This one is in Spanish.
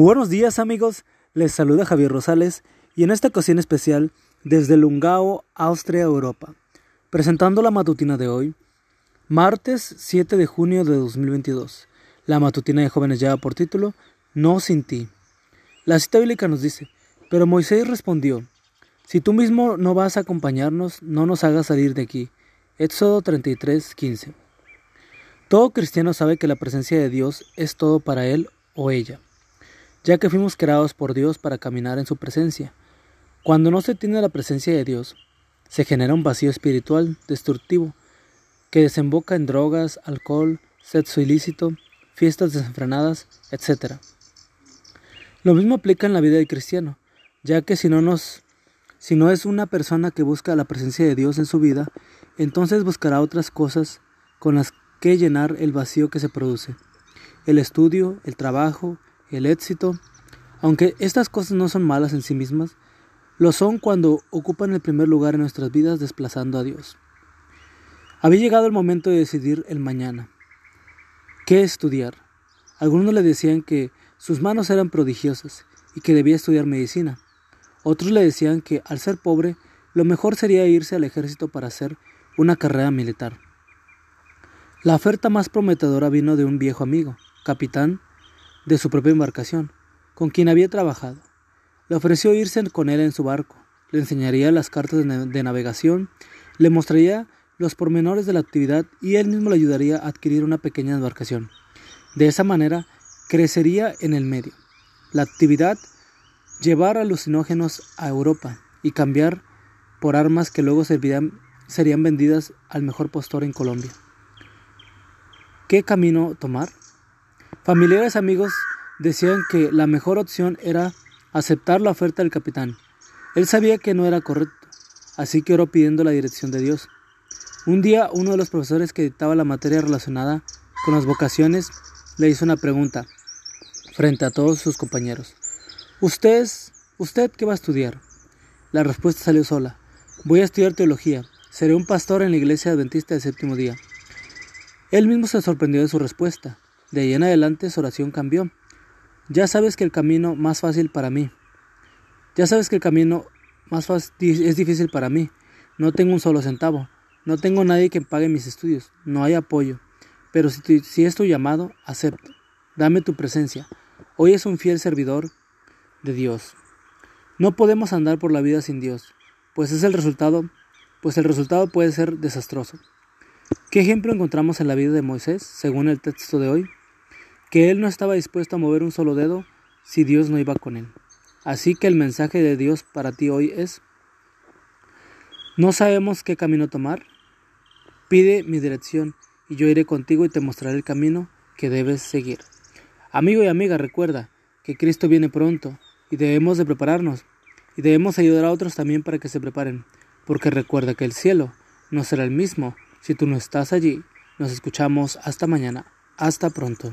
buenos días amigos, les saluda Javier Rosales y en esta ocasión especial desde Lungao, Austria, Europa, presentando la matutina de hoy, martes 7 de junio de 2022. La matutina de jóvenes lleva por título No sin ti. La cita bíblica nos dice, pero Moisés respondió, si tú mismo no vas a acompañarnos, no nos hagas salir de aquí. Éxodo 33, 15. Todo cristiano sabe que la presencia de Dios es todo para él o ella ya que fuimos creados por Dios para caminar en su presencia. Cuando no se tiene la presencia de Dios, se genera un vacío espiritual destructivo que desemboca en drogas, alcohol, sexo ilícito, fiestas desenfrenadas, etc. Lo mismo aplica en la vida del cristiano, ya que si no nos si no es una persona que busca la presencia de Dios en su vida, entonces buscará otras cosas con las que llenar el vacío que se produce. El estudio, el trabajo, el éxito, aunque estas cosas no son malas en sí mismas, lo son cuando ocupan el primer lugar en nuestras vidas desplazando a Dios. Había llegado el momento de decidir el mañana. ¿Qué estudiar? Algunos le decían que sus manos eran prodigiosas y que debía estudiar medicina. Otros le decían que al ser pobre, lo mejor sería irse al ejército para hacer una carrera militar. La oferta más prometedora vino de un viejo amigo, capitán de su propia embarcación, con quien había trabajado. Le ofreció irse con él en su barco, le enseñaría las cartas de navegación, le mostraría los pormenores de la actividad y él mismo le ayudaría a adquirir una pequeña embarcación. De esa manera, crecería en el medio. La actividad, llevar alucinógenos a Europa y cambiar por armas que luego serían vendidas al mejor postor en Colombia. ¿Qué camino tomar? Familiares amigos decían que la mejor opción era aceptar la oferta del capitán. Él sabía que no era correcto, así que oró pidiendo la dirección de Dios. Un día uno de los profesores que dictaba la materia relacionada con las vocaciones le hizo una pregunta frente a todos sus compañeros. ¿Usted, usted qué va a estudiar? La respuesta salió sola. Voy a estudiar teología. Seré un pastor en la iglesia adventista del séptimo día. Él mismo se sorprendió de su respuesta. De ahí en adelante su oración cambió. Ya sabes que el camino más fácil para mí. Ya sabes que el camino más fácil es difícil para mí. No tengo un solo centavo. No tengo nadie que pague mis estudios. No hay apoyo. Pero si, si es tu llamado, acepto. Dame tu presencia. Hoy es un fiel servidor de Dios. No podemos andar por la vida sin Dios, pues es el resultado, pues el resultado puede ser desastroso. ¿Qué ejemplo encontramos en la vida de Moisés, según el texto de hoy? Que él no estaba dispuesto a mover un solo dedo si Dios no iba con él. Así que el mensaje de Dios para ti hoy es, ¿no sabemos qué camino tomar? Pide mi dirección y yo iré contigo y te mostraré el camino que debes seguir. Amigo y amiga, recuerda que Cristo viene pronto y debemos de prepararnos y debemos ayudar a otros también para que se preparen, porque recuerda que el cielo no será el mismo si tú no estás allí. Nos escuchamos hasta mañana. Hasta pronto.